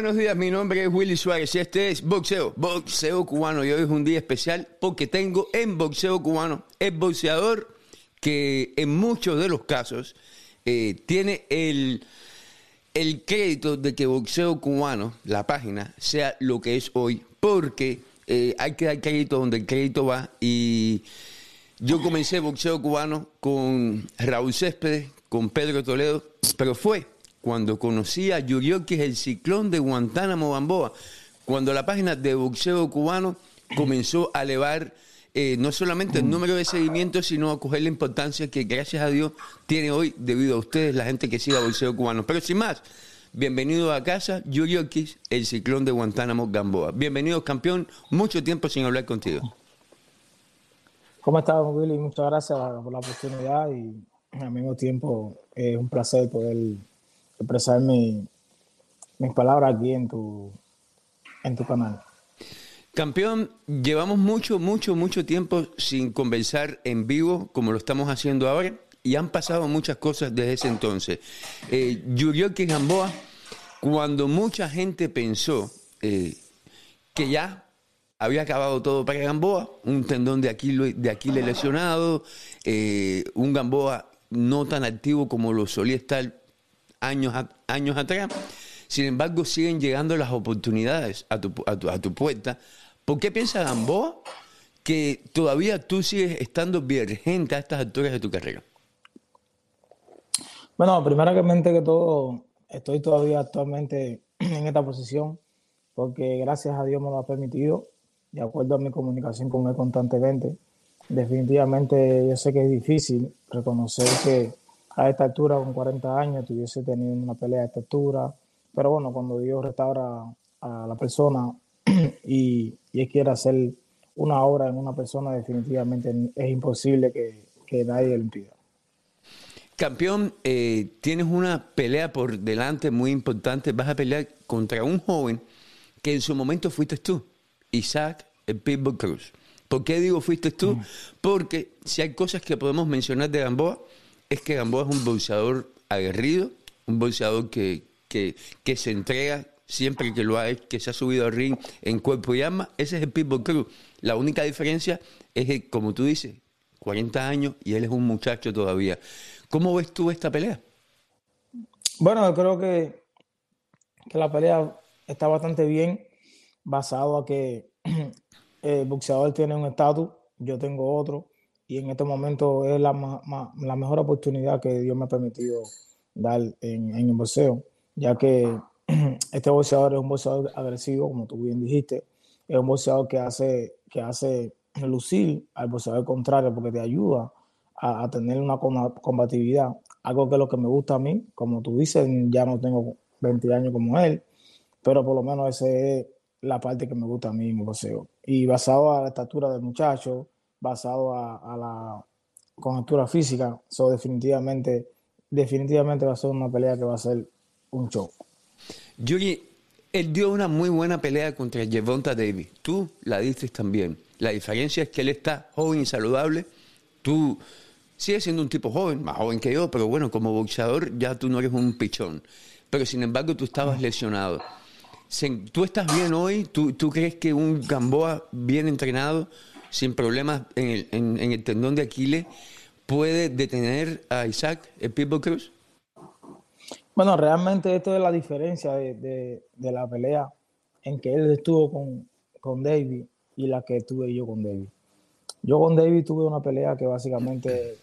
buenos días. Mi nombre es Willy Suárez y este es Boxeo, Boxeo Cubano. Y hoy es un día especial porque tengo en Boxeo Cubano el boxeador que en muchos de los casos eh, tiene el, el crédito de que Boxeo Cubano, la página, sea lo que es hoy. Porque eh, hay que dar crédito donde el crédito va. Y yo comencé Boxeo Cubano con Raúl Céspedes, con Pedro Toledo, pero fue cuando conocí a Yuriokis, el ciclón de Guantánamo, Bamboa, cuando la página de boxeo cubano comenzó a elevar eh, no solamente el número de seguimientos, sino a coger la importancia que, gracias a Dios, tiene hoy debido a ustedes, la gente que sigue boxeo cubano. Pero sin más, bienvenido a casa, Yuriokis, el ciclón de Guantánamo, Gamboa. Bienvenido, campeón, mucho tiempo sin hablar contigo. ¿Cómo estás, Willy? Muchas gracias por la oportunidad y al mismo tiempo es un placer poder expresar mi, mis palabras aquí en tu, en tu canal. Campeón, llevamos mucho, mucho, mucho tiempo sin conversar en vivo como lo estamos haciendo ahora y han pasado muchas cosas desde ese entonces. Eh, Yurioki Gamboa, cuando mucha gente pensó eh, que ya había acabado todo para Gamboa, un tendón de Aquiles, de Aquiles lesionado, eh, un Gamboa no tan activo como lo solía estar años, años atrás. Sin embargo, siguen llegando las oportunidades a tu, a tu, a tu puerta. ¿Por qué piensa Gamboa que todavía tú sigues estando virgente a estas alturas de tu carrera? Bueno, primeramente que todo, estoy todavía actualmente en esta posición porque gracias a Dios me lo ha permitido, de acuerdo a mi comunicación con él constantemente. Definitivamente yo sé que es difícil reconocer que a esta altura, con 40 años, tuviese tenido una pelea a esta altura. Pero bueno, cuando Dios restaura a la persona y, y quiere hacer una obra en una persona, definitivamente es imposible que, que nadie lo impida. Campeón, eh, tienes una pelea por delante muy importante. Vas a pelear contra un joven que en su momento fuiste tú, Isaac el Pitbull Cruz. ¿Por qué digo fuiste tú? Mm. Porque si hay cosas que podemos mencionar de Gamboa, es que Gamboa es un boxeador aguerrido, un boxeador que, que, se entrega siempre que lo ha que se ha subido al ring en cuerpo y alma. Ese es el Pitbull Cruz. La única diferencia es que, como tú dices, 40 años y él es un muchacho todavía. ¿Cómo ves tú esta pelea? Bueno, yo creo que, que la pelea está bastante bien, basado a que el boxeador tiene un estatus, yo tengo otro y en este momento es la, la mejor oportunidad que Dios me ha permitido dar en, en el boxeo, ya que este boxeador es un boxeador agresivo, como tú bien dijiste, es un boxeador que hace, que hace lucir al boxeador contrario porque te ayuda a, a, tener una combatividad, algo que es lo que me gusta a mí, como tú dices, ya no tengo 20 años como él, pero por lo menos esa es la parte que me gusta a mí en el boxeo. Y basado a la estatura del muchacho, basado a, la conjuntura física. So, definitivamente, definitivamente va a ser una pelea que va a ser un show. Yuri, él dio una muy buena pelea contra Jevonta Davis. Tú la diste también. La diferencia es que él está joven y saludable. Tú sigues siendo un tipo joven, más joven que yo, pero bueno, como boxeador ya tú no eres un pichón. Pero sin embargo tú estabas lesionado. ¿Tú estás bien hoy? ¿Tú, ¿Tú crees que un Gamboa bien entrenado sin problemas en el, en, el tendón de Aquiles, puede detener a Isaac, el Pitbull Cruz? Bueno, realmente esto es la diferencia de, la pelea en que él estuvo con, con David y la que tuve yo con David. Yo con David tuve una pelea que básicamente,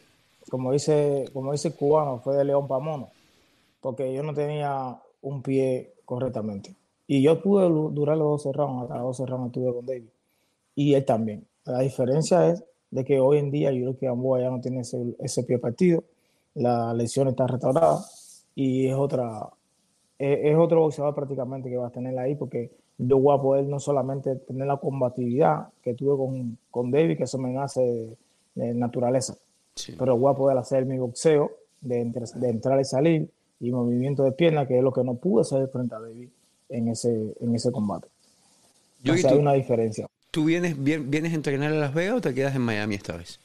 como dice, como dice el cubano, fue de león para mono, porque yo no tenía un pie correctamente. Y yo pude durar los 12 rounds, hasta los 12 rounds estuve con David. Y él también. La diferencia es de que hoy en día yo creo que Gamboa ya no tiene ese, pie partido, la lesión está restaurada y es otra es, otro boxeador prácticamente que va a tener ahí porque yo voy a poder no solamente tener la combatividad que tuve con, con David, que eso me nace de, naturaleza, pero voy a poder hacer mi boxeo de, de, entrar y salir y movimiento de pierna, que es lo que no pude hacer frente a David en ese, en ese combate. Yo o hay una diferencia. ¿Tú vienes, vienes a entrenar a Las Vegas o te quedas en Miami esta vez?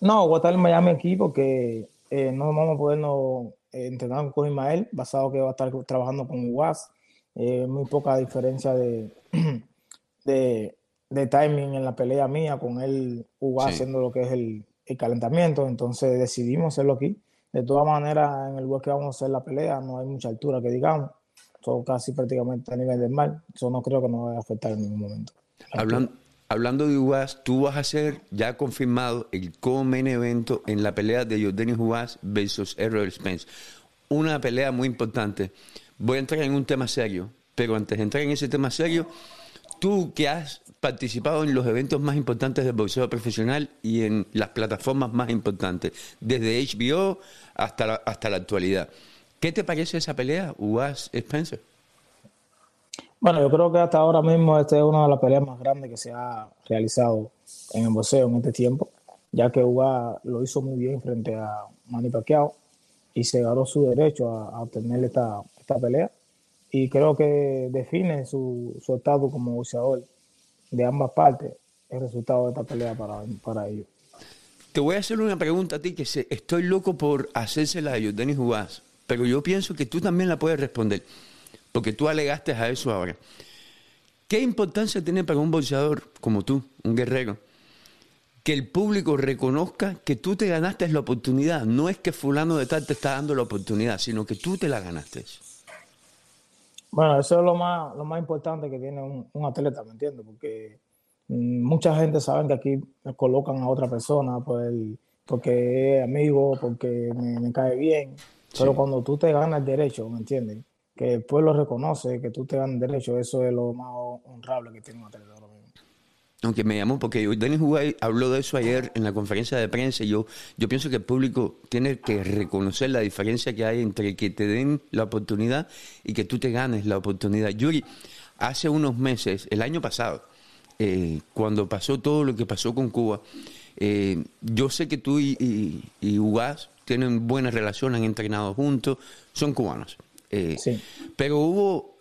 No, voy a estar en Miami aquí porque eh, no vamos a poder no, eh, entrenar con Ismael, basado que va a estar trabajando con UAS eh, muy poca diferencia de, de, de, timing en la pelea mía con él jugar haciendo lo que es el, el, calentamiento. Entonces decidimos hacerlo aquí. De todas maneras, en el lugar que vamos a hacer la pelea no hay mucha altura que digamos. Son casi prácticamente a nivel del mar. Eso no creo que nos vaya a afectar en ningún momento. Hablando, hablando de UAS, tú vas a ser ya confirmado el co-main evento en la pelea de Jordan UAS versus Errol Spence. Una pelea muy importante. Voy a entrar en un tema serio, pero antes de entrar en ese tema serio, tú que has participado en los eventos más importantes del boxeo profesional y en las plataformas más importantes, desde HBO hasta la, hasta la actualidad. ¿Qué te parece esa pelea, UAS Spencer? Bueno, yo creo que hasta ahora mismo esta es una de las peleas más grandes que se ha realizado en el boxeo en este tiempo, ya que UAS lo hizo muy bien frente a Manny Pacquiao y se ganó su derecho a, obtener esta, esta pelea y creo que define su, su estatus como boxeador de ambas partes el resultado de esta pelea para, para ellos. Te voy a hacer una pregunta a ti que sé, estoy loco por hacérsela a ellos, Denis Jugás, pero yo pienso que tú también la puedes responder, porque tú alegaste a eso ahora. ¿Qué importancia tiene para un boxeador como tú, un guerrero, que el público reconozca que tú te ganaste la oportunidad? No es que fulano de tal te está dando la oportunidad, sino que tú te la ganaste. Bueno, eso es lo más, lo más importante que tiene un, atleta, ¿me entiendes? Porque mm, mucha gente sabe que aquí colocan a otra persona por porque es amigo, porque me, cae bien. Pero cuando tú te ganas el derecho, ¿me entiendes? Que el pueblo reconoce que tú te el derecho, eso es lo más honrable que tiene un atleta aunque me llamó, porque Denis Hugay habló de eso ayer en la conferencia de prensa y yo, yo pienso que el público tiene que reconocer la diferencia que hay entre que te den la oportunidad y que tú te ganes la oportunidad. Yuri, hace unos meses, el año pasado, eh, cuando pasó todo lo que pasó con Cuba, eh, yo sé que tú y, y, tienen buena relación, han entrenado juntos, son cubanos. Eh, sí. Pero hubo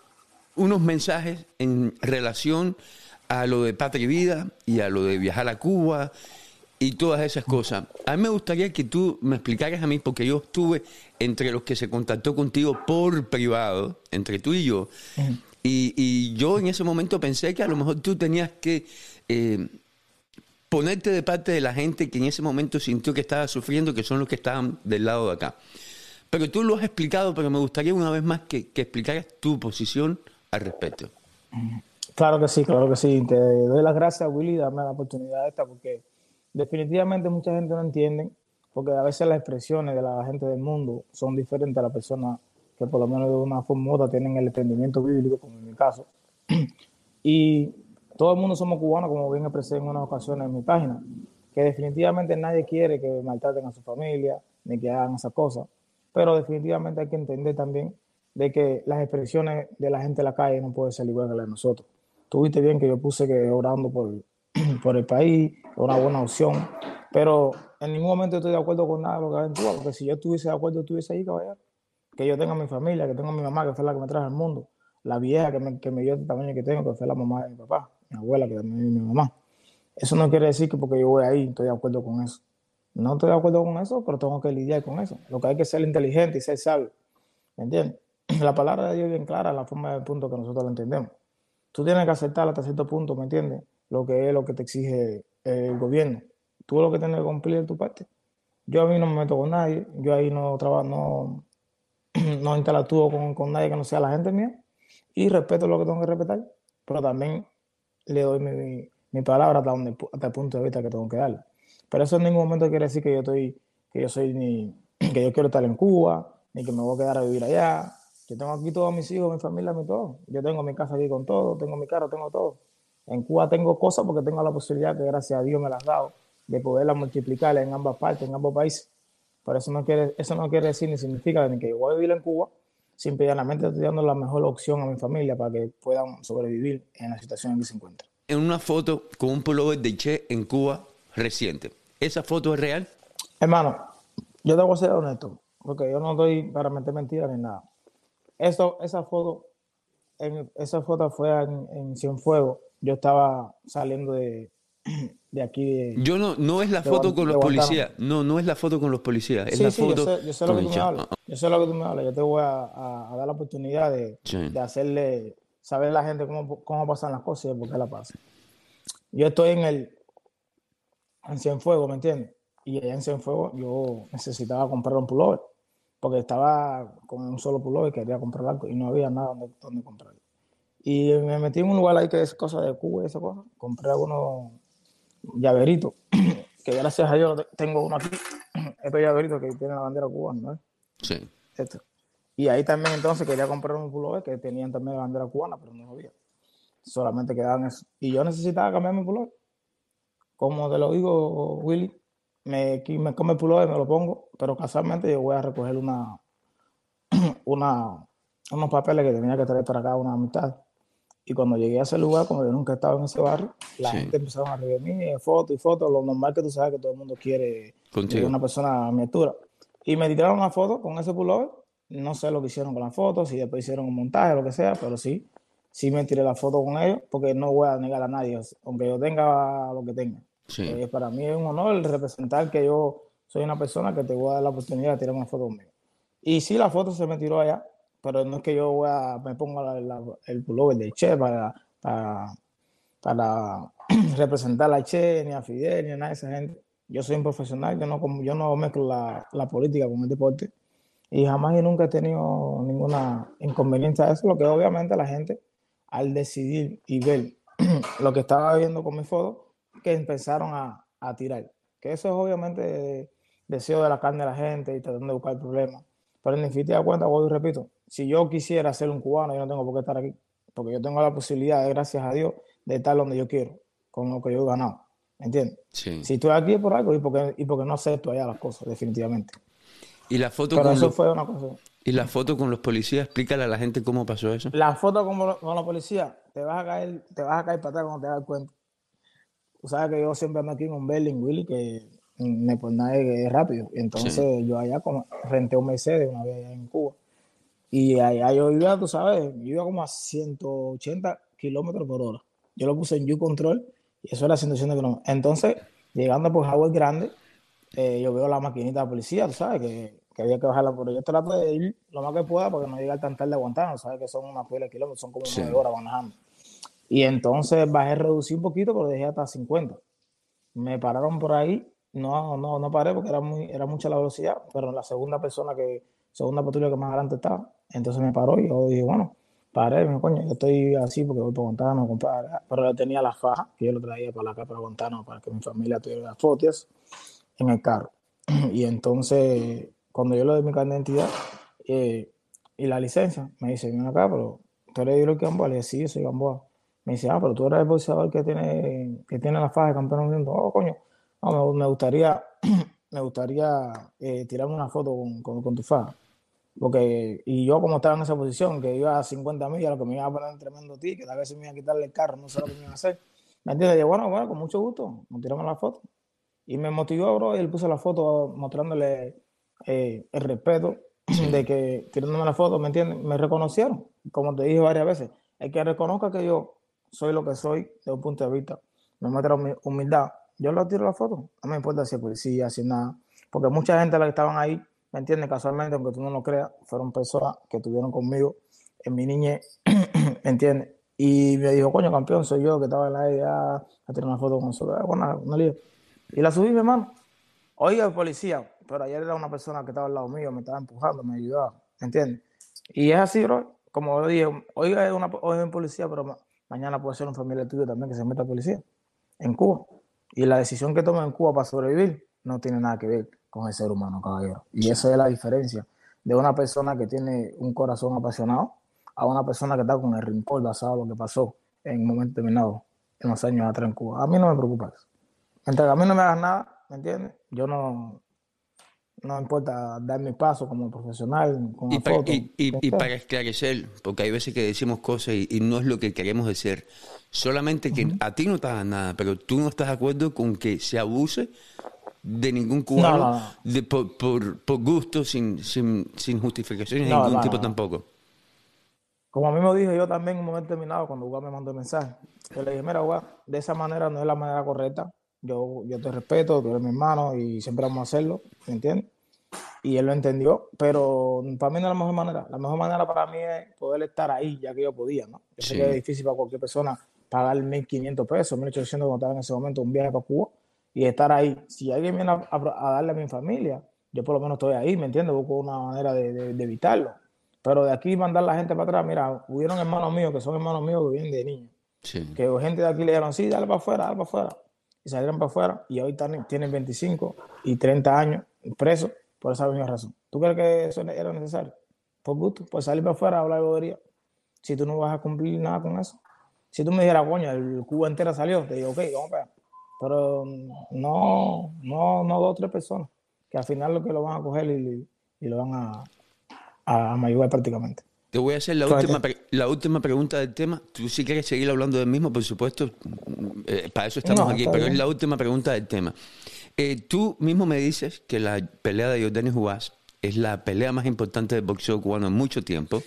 unos mensajes en relación a lo de Patria y Vida y a lo de viajar a Cuba y todas esas cosas. A mí me gustaría que tú me explicaras a mí, porque yo estuve entre los que se contactó contigo por privado, entre tú y yo, y, yo en ese momento pensé que a lo mejor tú tenías que eh, ponerte de parte de la gente que en ese momento sintió que estaba sufriendo, que son los que estaban del lado de acá. Pero tú lo has explicado, pero me gustaría una vez más que, explicaras tu posición al respecto. Claro que sí, claro que sí. Te doy las gracias, Willy, darme la oportunidad esta, porque definitivamente mucha gente no entiende, porque a veces las expresiones de la gente del mundo son diferentes a las personas que por lo menos de una forma u otra tienen el entendimiento bíblico, como en mi caso. Y todo el mundo somos cubanos, como bien expresé en unas ocasiones en mi página, que definitivamente nadie quiere que maltraten a su familia, ni que hagan esas cosas, pero definitivamente hay que entender también de que las expresiones de la gente en la calle no pueden ser igual que las de nosotros. Tuviste bien que yo puse que orando por, el país, una buena opción, pero en ningún momento estoy de acuerdo con nada de lo que en Cuba, porque si yo estuviese de acuerdo, estuviese ahí, caballero. Que yo tenga mi familia, que tenga mi mamá, que fue la que me trajo al mundo, la vieja que me, que me dio el tamaño que tengo, que fue la mamá de mi papá, mi abuela, que también es mi mamá. Eso no quiere decir que porque yo voy ahí estoy de acuerdo con eso. No estoy de acuerdo con eso, pero tengo que lidiar con eso. Lo que hay que ser inteligente y ser sabio. ¿Me entiendes? La palabra de Dios es bien clara, la forma del punto que nosotros lo entendemos tú tienes que aceptar hasta cierto punto, ¿me entiendes? Lo que es lo que te exige el gobierno. Tú lo que tienes que cumplir de tu parte. Yo a mí no me meto con nadie, yo ahí no trabajo, no, no interactúo con, con, nadie que no sea la gente mía y respeto lo que tengo que respetar, pero también le doy mi, mi palabra hasta, donde, hasta el punto de vista que tengo que darle. Pero eso en ningún momento quiere decir que yo estoy, que yo soy ni, que yo quiero estar en Cuba, ni que me voy a quedar a vivir allá, yo tengo aquí todos mis hijos, mi familia, mi todo. Yo tengo mi casa aquí con todo, tengo mi carro, tengo todo. En Cuba tengo cosas porque tengo la posibilidad que gracias a Dios me las ha dado de poderlas multiplicar en ambas partes, en ambos países. Pero eso no quiere, eso no quiere decir ni significa ni que yo voy a vivir en Cuba, simplemente estoy dando la mejor opción a mi familia para que puedan sobrevivir en la situación en que se encuentran. En una foto con un pullover de Che en Cuba reciente. ¿Esa foto es real? Hermano, yo debo ser honesto, porque yo no doy para meter mentiras ni nada. Eso, esa foto, en, esa foto fue en, en Cienfuegos. Yo estaba saliendo de, de aquí. yo no, no es la foto con los policías. No, no es la foto con los policías. Es la foto. Yo sé, yo sé lo que tú me hablas. Yo sé lo que tú me hablas. Yo te voy a, dar la oportunidad de, de, hacerle saber a la gente cómo, cómo pasan las cosas y por qué la pasan. Yo estoy en el en Cienfuegos, ¿me entiendes? Y allá en Cienfuegos yo necesitaba comprar un pullover porque estaba con un solo pullover y quería comprar algo y no había nada donde, donde comprar. Y me metí en un lugar ahí que es cosa de Cuba y esa cosa. Compré algunos llaveritos, que gracias a Dios tengo uno aquí. Estos llaveritos que tiene la bandera cubana, ¿no? Sí. Esto. Y ahí también entonces quería comprar un pullover que tenían también la bandera cubana, pero no había. Solamente quedaban eso. Y yo necesitaba cambiar mi pullover. Como te lo digo, Willy, me, me come el pullover, me lo pongo, pero casualmente yo voy a recoger una, una, unos papeles que tenía que traer para acá, una mitad. Y cuando llegué a ese lugar, como yo nunca he estado en ese barrio, la gente empezó a reunir fotos y fotos, lo normal que tú sabes que todo el mundo quiere una persona a mi altura. Y me tiraron una foto con ese pullover. No sé lo que hicieron con la foto, si después hicieron un montaje o lo que sea, pero sí, sí me tiré la foto con ellos, porque no voy a negar a nadie, aunque yo tenga lo que tenga. Eh, para mí es un honor representar que yo soy una persona que te voy a dar la oportunidad de tirar una foto conmigo. Y sí, la foto se me tiró allá, pero no es que yo me ponga el pullover de Che para, para, representar a Che, ni a Fidel, ni a nada de esa gente. Yo soy un profesional, yo no, yo no mezclo la, política con el deporte y jamás y nunca he tenido ninguna inconveniencia a eso, lo que obviamente la gente al decidir y ver lo que estaba viendo con mi foto, que empezaron a, a tirar. Que eso es obviamente deseo de la carne de la gente y tratando de buscar problemas. Pero en definitiva de cuenta, y repito, si yo quisiera ser un cubano, yo no tengo por qué estar aquí, porque yo tengo la posibilidad, gracias a Dios, de estar donde yo quiero, con lo que yo he ganado. ¿Me entiendes? Sí. Si estoy aquí es por algo y porque, y porque no acepto allá las cosas, definitivamente. Y la foto Pero con eso fue una cosa. Y la foto con los policías, explícale a la gente cómo pasó eso. La foto con, con los policías, te vas a caer, te vas a caer para atrás cuando te das cuenta. Tú sabes que yo siempre ando aquí en un Berlin, Willy, que me pues nada es rápido. Entonces yo allá como, renté un Mercedes una vez allá en Cuba. Y allá yo iba, tú sabes, yo iba como a 180 kilómetros por hora. Yo lo puse en U-Control y eso era 180 kilómetros. Entonces, llegando por Howard Grande, eh, yo veo la maquinita de policía, tú sabes, que, que, había que bajarla. Pero yo trato de ir lo más que pueda porque no llegar tan tarde aguantando, sabes que son unas pila de kilómetros, son como sí. horas manejando. Y entonces bajé, reducí un poquito, pero dejé hasta 50. Me pararon por ahí no, no, no paré porque era, muy, era mucha la velocidad, pero la segunda persona que, segunda patrulla que más adelante estaba, entonces me paró y yo dije, bueno, paré, coño, yo estoy así porque voy para Guantánamo a comprar, pero yo tenía la faja que yo lo traía para acá, para Guantánamo, para que mi familia tuviera las fotos en el carro. Y entonces, cuando yo le doy mi carnet de identidad eh, y la licencia, me dice, ven acá, pero tú eres de Gamboa, le dije, sí, yo soy Gamboa. Me dice, ah, pero tú eres el boxeador que tiene, que tiene la faja de campeón del mundo. Oh, coño, no, me, gustaría, me gustaría eh, tirarme una foto con, con, tu fa. Porque, y yo como estaba en esa posición, que iba a 50 millas, lo que me iba a poner un tremendo ti, que tal vez se me iba a quitarle el carro, no sé lo que me iba a hacer. ¿Me entiendes? Y bueno, bueno, con mucho gusto, nos tiramos la foto. Y me motivó, bro, y él puso la foto mostrándole eh, el respeto de que tirándome la foto, ¿me entiendes? Me reconocieron, como te dije varias veces. El que reconozca que yo soy lo que soy desde un punto de vista, me muestra humildad, yo le tiro la foto. No me importa si es policía, si nada. Porque mucha gente la que estaban ahí, ¿me entiendes? Casualmente, aunque tú no lo creas, fueron personas que estuvieron conmigo en mi niñez, ¿me entiendes? Y me dijo, coño, campeón, soy yo que estaba en la idea a tirar una foto con nosotros. Bueno, una lío. Y la subí, mi hermano. Oiga, el policía, pero ayer era una persona que estaba al lado mío, me estaba empujando, me ayudaba, ¿me entiendes? Y es así, bro. Como lo dije, oiga, es, una, es un policía, pero mañana puede ser un familiar tuyo también que se meta a policía en Cuba. Y la decisión que toma en Cuba para sobrevivir no tiene nada que ver con el ser humano, caballero. Y esa es la diferencia de una persona que tiene un corazón apasionado a una persona que está con el rincón basado en lo que pasó en un momento determinado en los años atrás en Cuba. A mí no me preocupa eso. Mientras a mí no me hagas nada, ¿me entiendes? Yo no, no importa dar mi paso como profesional. Con y, para, foto, y, y, y, para esclarecer, porque hay veces que decimos cosas y, no es lo que queremos decir. Solamente que uh -huh. a ti no te hagan nada, pero tú no estás de acuerdo con que se abuse de ningún cubano no, no, no. De, por, por, por, gusto, sin, sin, sin justificaciones de ningún tipo tampoco. como a mí me dije yo también en un momento determinado, cuando Uga me mandó el mensaje, yo le dije, mira, Uga, de esa manera no es la manera correcta. Yo, yo te respeto, tú eres mi hermano y siempre vamos a hacerlo, ¿me entiendes? Y él lo entendió, pero para mí no es la mejor manera. La mejor manera para mí es poder estar ahí, ya que yo podía, ¿no? Yo sé que es difícil para cualquier persona pagar 1.500 pesos, 1.800 cuando estaba en ese momento, un viaje para Cuba y estar ahí. Si alguien viene a, a, darle a mi familia, yo por lo menos estoy ahí, ¿me entiendes? Busco una manera de, de, evitarlo. Pero de aquí mandar la gente para atrás, mira, hubieron hermanos míos que son hermanos míos que vienen de niños. Que gente de aquí le dijeron, sí, dale para afuera, dale para afuera. Y salieron para afuera y hoy tienen 25 y 30 años presos por esa misma razón. ¿Tú crees que eso era necesario? Por gusto, por salir para afuera a hablar bobería. Si tú no vas a cumplir nada con eso. Si tú me dijeras, coño, el cubo entero salió, te digo, ok, vamos para Pero no, no, no dos o tres personas, que al final lo que lo van a coger y, y lo van a, a, a prácticamente. Te voy a hacer la última, la última pregunta del tema. Tú sí quieres seguir hablando del mismo, por supuesto, eh, para eso estamos aquí, pero es la última pregunta del tema. Eh, tú mismo me dices que la pelea de Jordanis Juárez es la pelea más importante del boxeo cubano en mucho tiempo.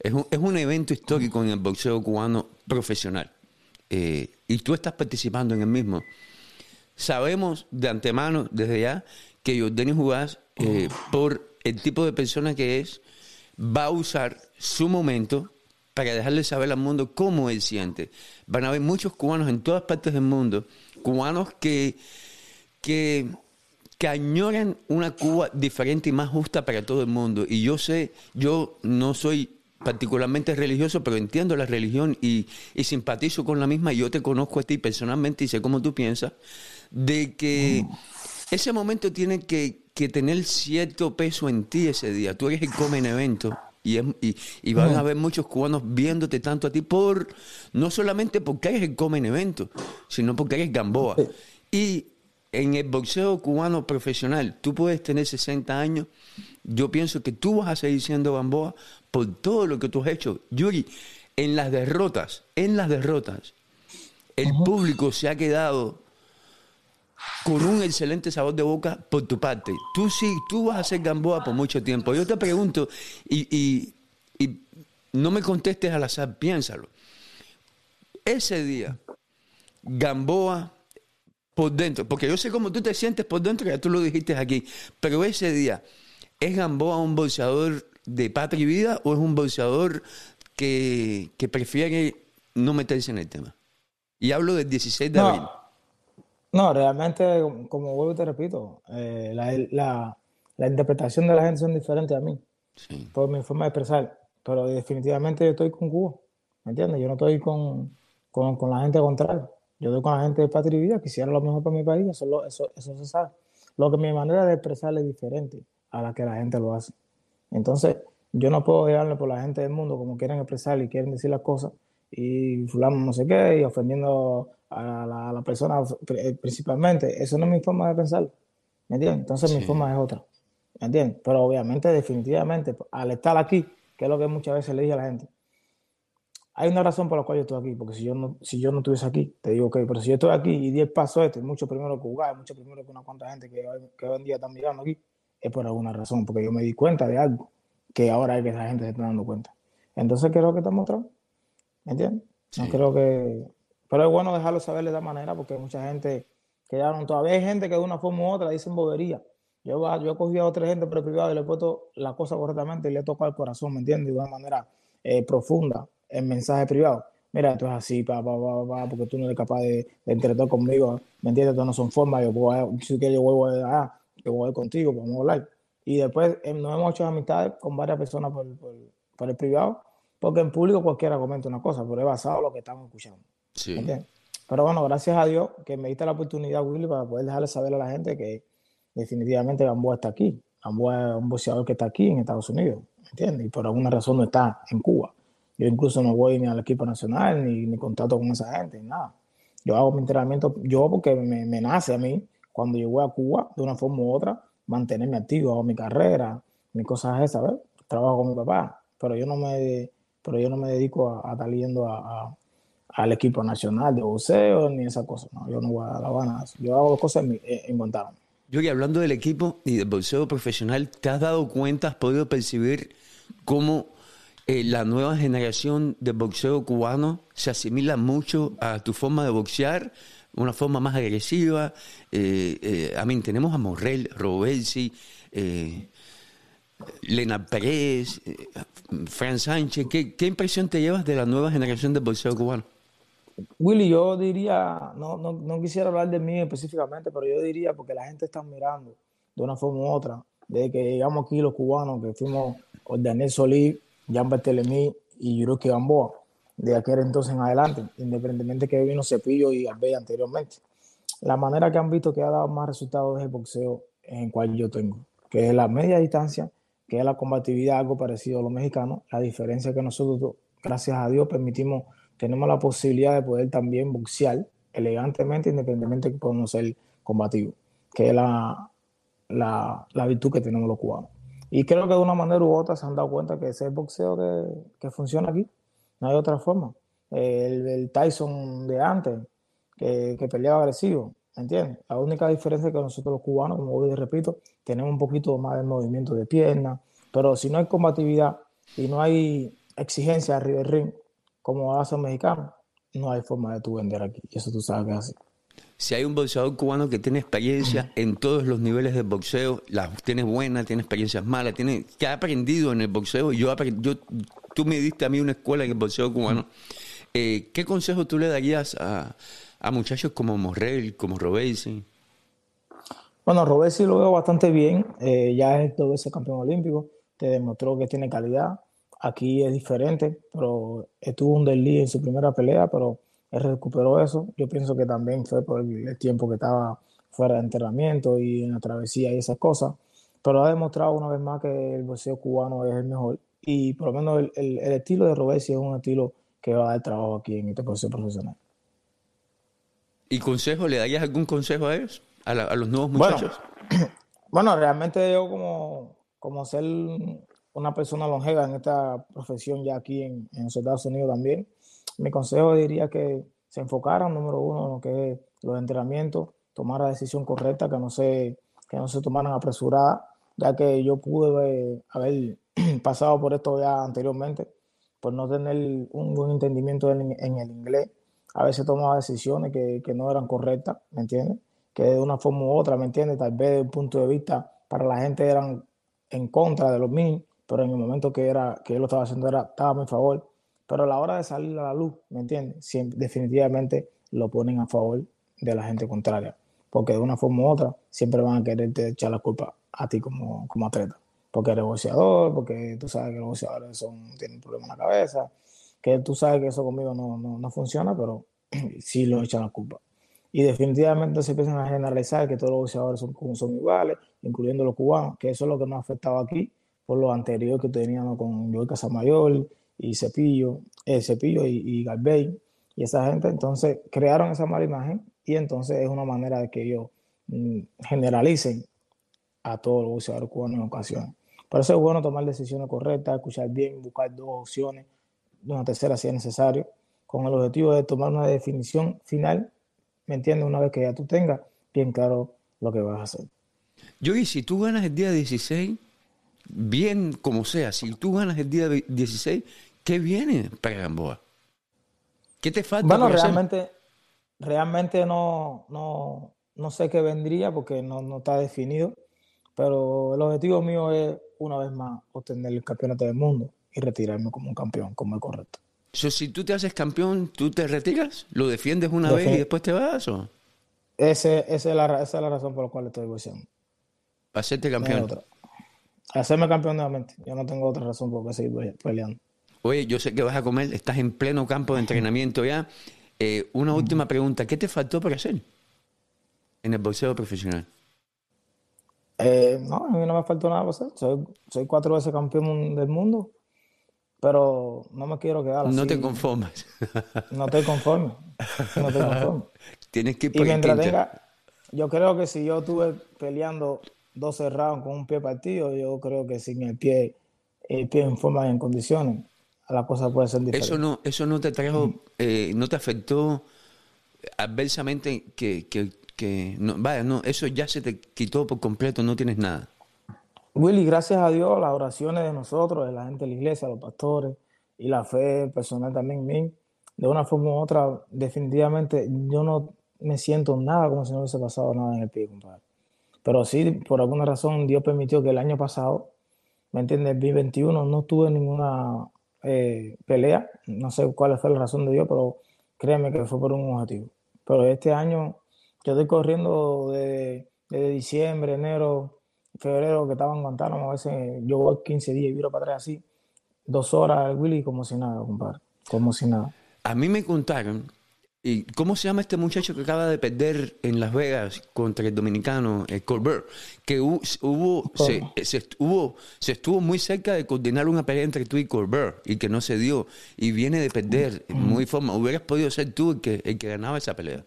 Es un, es un evento histórico en el boxeo cubano profesional. Eh, y tú estás participando en el mismo. Sabemos de antemano, desde ya, que Jordanis Juárez, por el tipo de persona que es, va a usar su momento para dejarle saber al mundo cómo él siente. Van a haber muchos cubanos en todas partes del mundo, cubanos que, que, que añoran una Cuba diferente y más justa para todo el mundo. Y yo sé, yo no soy particularmente religioso, pero entiendo la religión y, y simpatizo con la misma. Yo te conozco a ti personalmente y sé cómo tú piensas, de que mm. ese momento tiene que, que tener cierto peso en ti ese día. Tú eres el come en evento. Y, y, van a haber muchos cubanos viéndote tanto a ti por no solamente porque eres el come en evento, sino porque eres Gamboa. Y en el boxeo cubano profesional, tú puedes tener 60 años, yo pienso que tú vas a seguir siendo Gamboa por todo lo que tú has hecho. Yuri, en las derrotas, en las derrotas, el público se ha quedado con un excelente sabor de boca por tu parte. Tú sí, tú vas a ser Gamboa por mucho tiempo. Yo te pregunto, y, no me contestes al azar, piénsalo. Ese día, Gamboa por dentro, porque yo sé cómo tú te sientes por dentro, ya tú lo dijiste aquí, pero ese día, ¿es Gamboa un bolseador de patria y vida o es un bolseador que, prefiere no meterse en el tema? Y hablo del 16 de abril. No, realmente, como vuelvo y te repito, eh, la, interpretación de la gente son diferentes a mí, por mi forma de expresar, pero definitivamente yo estoy con Cuba, ¿me entiendes? Yo no estoy con, la gente contraria, yo estoy con la gente de patria y vida, quisiera lo mejor para mi país, eso, eso, eso se sabe. Lo que mi manera de expresar es diferente a la que la gente lo hace. Entonces, yo no puedo dejarle por la gente del mundo como quieren expresar y quieren decir las cosas y fulano no sé qué y ofendiendo a la, persona eh, principalmente. Eso no es mi forma de pensar. ¿Me entiendes? Entonces mi forma es otra. ¿Me entiendes? Pero obviamente, definitivamente, al estar aquí, que es lo que muchas veces le dije a la gente, hay una razón por la cual yo estoy aquí, porque si yo no, si yo no estuviese aquí, te digo, ok, pero si yo estoy aquí y 10 pasos este, mucho primero que jugar, mucho primero que una cuanta gente que, que hoy en día están mirando aquí, es por alguna razón, porque yo me di cuenta de algo que ahora es que esa gente se está dando cuenta. Entonces, creo que estamos mostrando? ¿Me entiendes? No creo que, pero es bueno dejarlo saber de esa manera porque mucha gente que ya no, todavía hay gente que de una forma u otra dicen bobería. Yo, yo he cogido a otra gente por privado y le he puesto la cosa correctamente y le he tocado el corazón, ¿me entiendes? De una manera eh, profunda el mensaje privado. Mira, esto es así, pa, pa, pa, porque tú no eres capaz de, de interactuar conmigo, ¿me entiendes? Esto no son formas, yo puedo, si que yo vuelvo a ah, yo voy contigo, podemos hablar. Y después eh, nos hemos hecho amistades con varias personas por, por, por el privado, porque en público cualquiera comenta una cosa, pero es basado en lo que estamos escuchando. Pero bueno, gracias a Dios que me diste la oportunidad, Willy, para poder dejarle saber a la gente que definitivamente Gamboa está aquí. Gamboa es un boxeador que está aquí en Estados Unidos, ¿entiendes? Y por alguna razón no está en Cuba. Yo incluso no voy ni al equipo nacional, ni, ni contacto con esa gente, ni nada. Yo hago mi entrenamiento, yo porque me, me nace a mí, cuando yo voy a Cuba, de una forma u otra, mantenerme activo, hago mi carrera, mis cosas esas, ¿sabes? Trabajo con mi papá, pero yo no me, pero yo no me dedico a, a estar yendo a al equipo nacional de boxeo ni esa cosa. No, yo no voy a La Habana. Yo hago cosas en, en. Yo, hablando del equipo y del boxeo profesional, ¿te has dado cuenta, has podido percibir cómo eh, la nueva generación de boxeo cubano se asimila mucho a tu forma de boxear, una forma más agresiva. Eh, eh, a mí tenemos a Morrell, Robelsi, eh, Lena Pérez, eh, Fran Sánchez. ¿Qué, ¿Qué impresión te llevas de la nueva generación de boxeo cubano? Willy, yo diría, no, no, no quisiera hablar de mí específicamente, pero yo diría porque la gente está mirando de una forma u otra, desde que llegamos aquí los cubanos, que fuimos con Daniel Solís, Jan Bartelemí y Yuruki Gamboa, de aquel entonces en adelante, independientemente que vino Cepillo y Albey anteriormente. La manera que han visto que ha dado más resultados es el boxeo en el cual yo tengo, que es la media distancia, que es la combatividad, algo parecido a los mexicanos. La diferencia es que nosotros, gracias a Dios, permitimos tenemos la posibilidad de poder también boxear elegantemente, independientemente que podemos ser combativos, que es la, la, la, virtud que tenemos los cubanos. Y creo que de una manera u otra se han dado cuenta que ese es el boxeo que, que funciona aquí. No hay otra forma. El, el Tyson de antes, que, que, peleaba agresivo, ¿entiendes? La única diferencia es que nosotros los cubanos, como hoy repito, tenemos un poquito más de movimiento de pierna, pero si no hay combatividad y no hay exigencia arriba del ring, como hace un mexicano, no hay forma de tú vender aquí. Y eso tú sabes que es así. Si hay un boxeador cubano que tiene experiencia en todos los niveles del boxeo, las tiene buenas, tiene experiencias malas, tiene que ha aprendido en el boxeo. Yo, yo tú me diste a mí una escuela en el boxeo cubano. Eh, ¿Qué consejo tú le darías a, a muchachos como Morrell, como Robesi? Bueno, Robesi lo veo bastante bien. Eh, ya es dos veces campeón olímpico. Te demostró que tiene calidad. Aquí es diferente, pero estuvo un desliz en su primera pelea, pero él recuperó eso. Yo pienso que también fue por el tiempo que estaba fuera de entrenamiento y en la travesía y esas cosas. Pero ha demostrado una vez más que el boxeo cubano es el mejor. Y por lo menos el, el, el estilo de Robesi es un estilo que va a dar trabajo aquí en este boxeo profesional. ¿Y consejo? ¿Le darías algún consejo a ellos? ¿A, la, a los nuevos muchachos? Bueno, bueno, realmente yo como, como ser una persona longeva en esta profesión ya aquí en, en los Estados Unidos también, mi consejo diría que se enfocaran, número uno, en lo que es los entrenamientos, tomar la decisión correcta, que no se, que no se tomaran apresuradas, ya que yo pude haber pasado por esto ya anteriormente, por no tener un buen entendimiento en, en el inglés. A veces tomaba decisiones que, no eran correctas, ¿me entiendes? Que de una forma u otra, ¿me entiendes? Tal vez desde un punto de vista para la gente eran en contra de los míos, pero en el momento que, era, que yo lo estaba haciendo era, estaba a mi favor. Pero a la hora de salir a la luz, ¿me entiendes? Definitivamente lo ponen a favor de la gente contraria. Porque de una forma u otra siempre van a quererte echar la culpa a ti como, como atleta. Porque eres boxeador, porque tú sabes que los boxeadores son, tienen problemas en la cabeza, que tú sabes que eso conmigo no, no, no funciona, pero sí lo echan la culpa. Y definitivamente se empiezan a generalizar que todos los boxeadores son, son iguales, incluyendo los cubanos, que eso es lo que nos ha afectado aquí por lo anterior que teníamos con Joel Casamayor y Cepillo, eh, Cepillo y, y Galvey y esa gente. Entonces crearon esa mala imagen y entonces es una manera de que ellos mm, generalicen a todos los boxeadores cubanos en ocasiones. Por eso es bueno tomar decisiones correctas, escuchar bien, buscar dos opciones, una tercera si es necesario, con el objetivo de tomar una definición final, ¿me entiendes? Una vez que ya tú tengas bien claro lo que vas a hacer. Yo, y si tú ganas el día 16, bien como sea, si tú ganas el día 16, ¿qué viene para Gamboa? ¿Qué te falta? Bueno, realmente, hacer? realmente no, no, no sé qué vendría porque no, no está definido, pero el objetivo mío es, una vez más, obtener el campeonato del mundo y retirarme como un campeón, como es correcto. So, si tú te haces campeón, ¿tú te retiras? ¿Lo defiendes una vez y después te vas? ¿o? Ese, esa, es la, esa es la razón por la cual estoy boxeando. Para hacerte campeón. No hacerme campeón nuevamente. Yo no tengo otra razón por qué seguir peleando. Oye, yo sé que vas a comer, estás en pleno campo de entrenamiento ya. Eh, una última pregunta, ¿qué te faltó por hacer en el boxeo profesional? Eh, no, a mí no me faltó nada por hacer. Soy, soy cuatro veces campeón del mundo, pero no me quiero quedar así. No te conformas. No te conformes. No te conformes. Tienes que ir y mientras tenga, yo creo que si yo estuve peleando 12 rounds con un pie partido, yo creo que sin el pie, el pie en forma y en condiciones, la cosa puede ser diferente. Eso no, eso no te trajo, eh, no te afectó adversamente que, que, que no, vaya, no, eso ya se te quitó por completo, no tienes nada. Willy, gracias a Dios, las oraciones de nosotros, de la gente de la iglesia, los pastores y la fe personal también mí, de una forma u otra, definitivamente yo no me siento nada como si no hubiese pasado nada en el pie, compadre. Pero sí, por alguna razón, Dios permitió que el año pasado, ¿me entiendes? El 2021 no tuve ninguna eh, pelea. No sé cuál fue la razón de Dios, pero créeme que fue por un objetivo. Pero este año yo estoy corriendo de, diciembre, enero, febrero, que estaba en Guantánamo. A veces yo voy 15 días y viro para atrás así, dos horas, Willy, como si nada, compadre. Como si nada. A mí me contaron ¿Y cómo se llama este muchacho que acaba de perder en Las Vegas contra el dominicano el Colbert? Que hubo, se, estuvo, se estuvo muy cerca de coordinar una pelea entre tú y Colbert y que no se dio. Y viene de perder muy forma. Hubieras podido ser tú el que, el que ganaba esa pelea.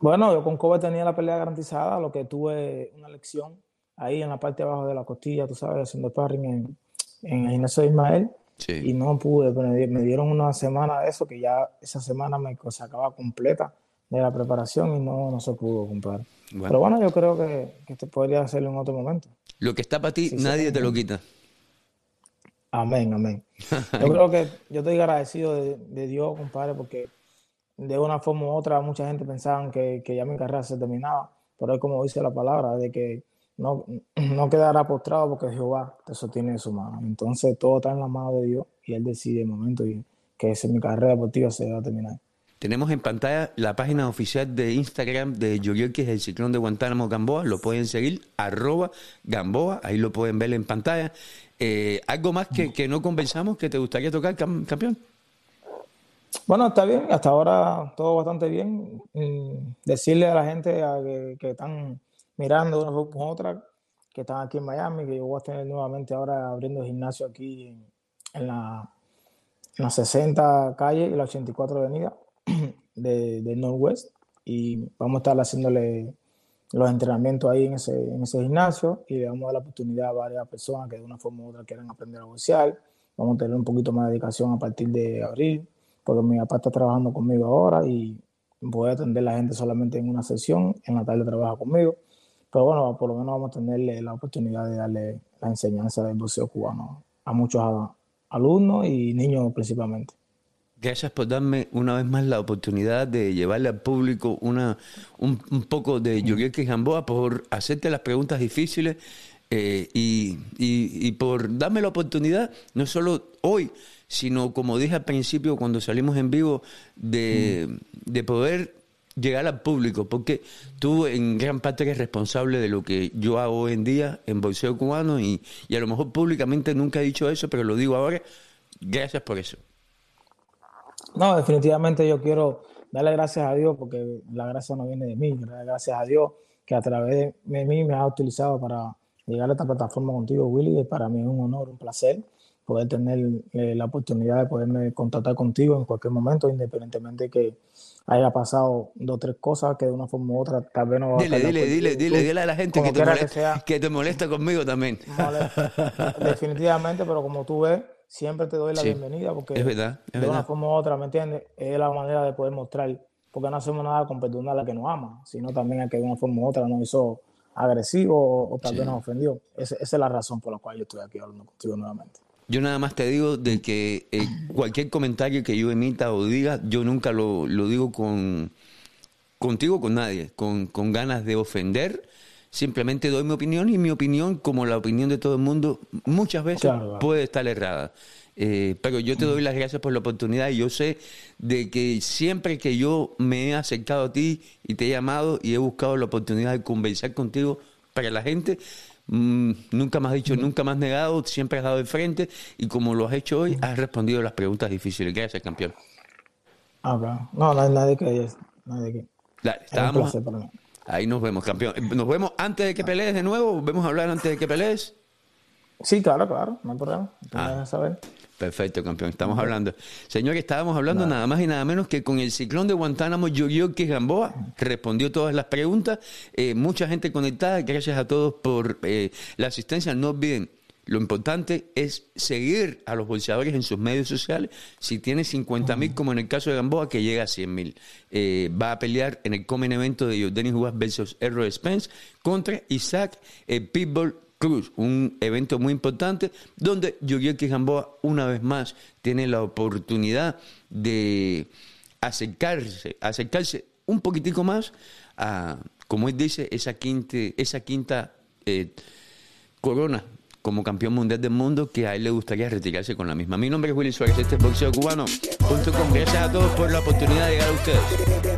Bueno, yo con Colbert tenía la pelea garantizada, lo que tuve una lección ahí en la parte de abajo de la costilla, tú sabes, haciendo sparring en, en el gimnasio de Ismael. Y no pude, pero me dieron una semana de eso, que ya esa semana me sacaba completa de la preparación y no, no se pudo comprar. Pero bueno, yo creo que, que esto podría hacerlo en otro momento. Lo que está para ti, nadie te lo quita. Amén, amén. Yo creo que yo estoy agradecido de, Dios, compadre, porque de una forma u otra mucha gente pensaba que, que ya mi carrera se terminaba, pero es como dice la palabra, de que no, no quedará postrado porque Jehová te sostiene en su mano. Entonces todo está en la mano de Dios y Él decide el momento y que esa, mi carrera deportiva se va a terminar. Tenemos en pantalla la página oficial de Instagram de que es el ciclón de Guantánamo Gamboa. Lo pueden seguir, arroba Gamboa, ahí lo pueden ver en pantalla. Eh, ¿Algo más que, que, no conversamos que te gustaría tocar, campeón? Bueno, está bien, hasta ahora todo bastante bien. Mm, decirle a la gente que, que están mirando una u otra, que están aquí en Miami, que yo voy a tener nuevamente ahora abriendo gimnasio aquí en, la, en la 60 calle y la 84 avenida de, de Northwest. Y vamos a estar haciéndole los entrenamientos ahí en ese, en ese gimnasio y le vamos a dar la oportunidad a varias personas que de una forma u otra quieran aprender a boxear. Vamos a tener un poquito más de dedicación a partir de abril, porque mi papá está trabajando conmigo ahora y voy a atender a la gente solamente en una sesión, en la tarde trabaja conmigo. Pero bueno, por lo menos vamos a tener la oportunidad de darle la enseñanza del boxeo cubano a muchos alumnos y niños principalmente. Gracias por darme una vez más la oportunidad de llevarle al público una, un, poco de Yuriel Gamboa, por hacerte las preguntas difíciles eh, y, y, por darme la oportunidad, no solo hoy, sino como dije al principio cuando salimos en vivo, de, de poder llegar al público, porque tú en gran parte eres responsable de lo que yo hago hoy en día en boxeo cubano y, y a lo mejor públicamente nunca he dicho eso, pero lo digo ahora. Gracias por eso. No, definitivamente yo quiero darle gracias a Dios porque la gracia no viene de mí, gracias a Dios que a través de mí me ha utilizado para llegar a esta plataforma contigo, Willy, para mí es un honor, un placer poder tener eh, la oportunidad de poderme contactar contigo en cualquier momento, independientemente que haya pasado dos o tres cosas que de una forma u otra tal vez no va dile, a dile, dile, dile, dile a la gente que te, molesta, que, te molesta conmigo también. definitivamente, pero como tú ves, siempre te doy la bienvenida porque es verdad, de una forma u otra, ¿me entiendes? Es la manera de poder mostrar, porque no hacemos nada con perdonar a la que nos ama, sino también a que de una forma u otra nos hizo agresivo o, tal vez nos ofendió. esa es la razón por la cual yo estoy aquí hablando contigo nuevamente. Yo nada más te digo de que eh, cualquier comentario que yo emita o diga, yo nunca lo, digo con contigo, con nadie, con, con ganas de ofender. Simplemente doy mi opinión y mi opinión, como la opinión de todo el mundo, muchas veces puede estar errada. Eh, pero yo te doy las gracias por la oportunidad y yo sé de que siempre que yo me he acercado a ti y te he llamado y he buscado la oportunidad de conversar contigo para la gente, Mm, nunca has dicho, nunca has negado, siempre has dado de frente y como lo has hecho hoy, has respondido las preguntas difíciles. Gracias, campeón. Ah, claro. No, nadie que... Nadie que... Dale, estábamos... Ahí nos vemos, campeón. Nos vemos antes de que pelees de nuevo. ¿Vemos a hablar antes de que pelees? Sí, claro, claro. No hay problema. Ah. saber. Perfecto, campeón. Estamos hablando. Señor, estábamos hablando nada. más y nada menos que con el ciclón de Guantánamo, que Gamboa. Respondió todas las preguntas. Eh, mucha gente conectada. Gracias a todos por eh, la asistencia. No olviden, lo importante es seguir a los bolseadores en sus medios sociales. Si tiene 50 mil, como en el caso de Gamboa, que llega a 100 mil. Eh, va a pelear en el comen evento de Jordani Juárez versus Errol Spence contra Isaac Pitbull Cruz, un evento muy importante donde Yuriel Gamboa una vez más tiene la oportunidad de acercarse, acercarse un poquitico más a, como él dice, esa quinta, esa quinta eh, corona como campeón mundial del mundo que a él le gustaría retirarse con la misma. Mi nombre es Willy Suárez, este es boxeo cubano.com. Gracias a todos por la oportunidad de llegar a ustedes.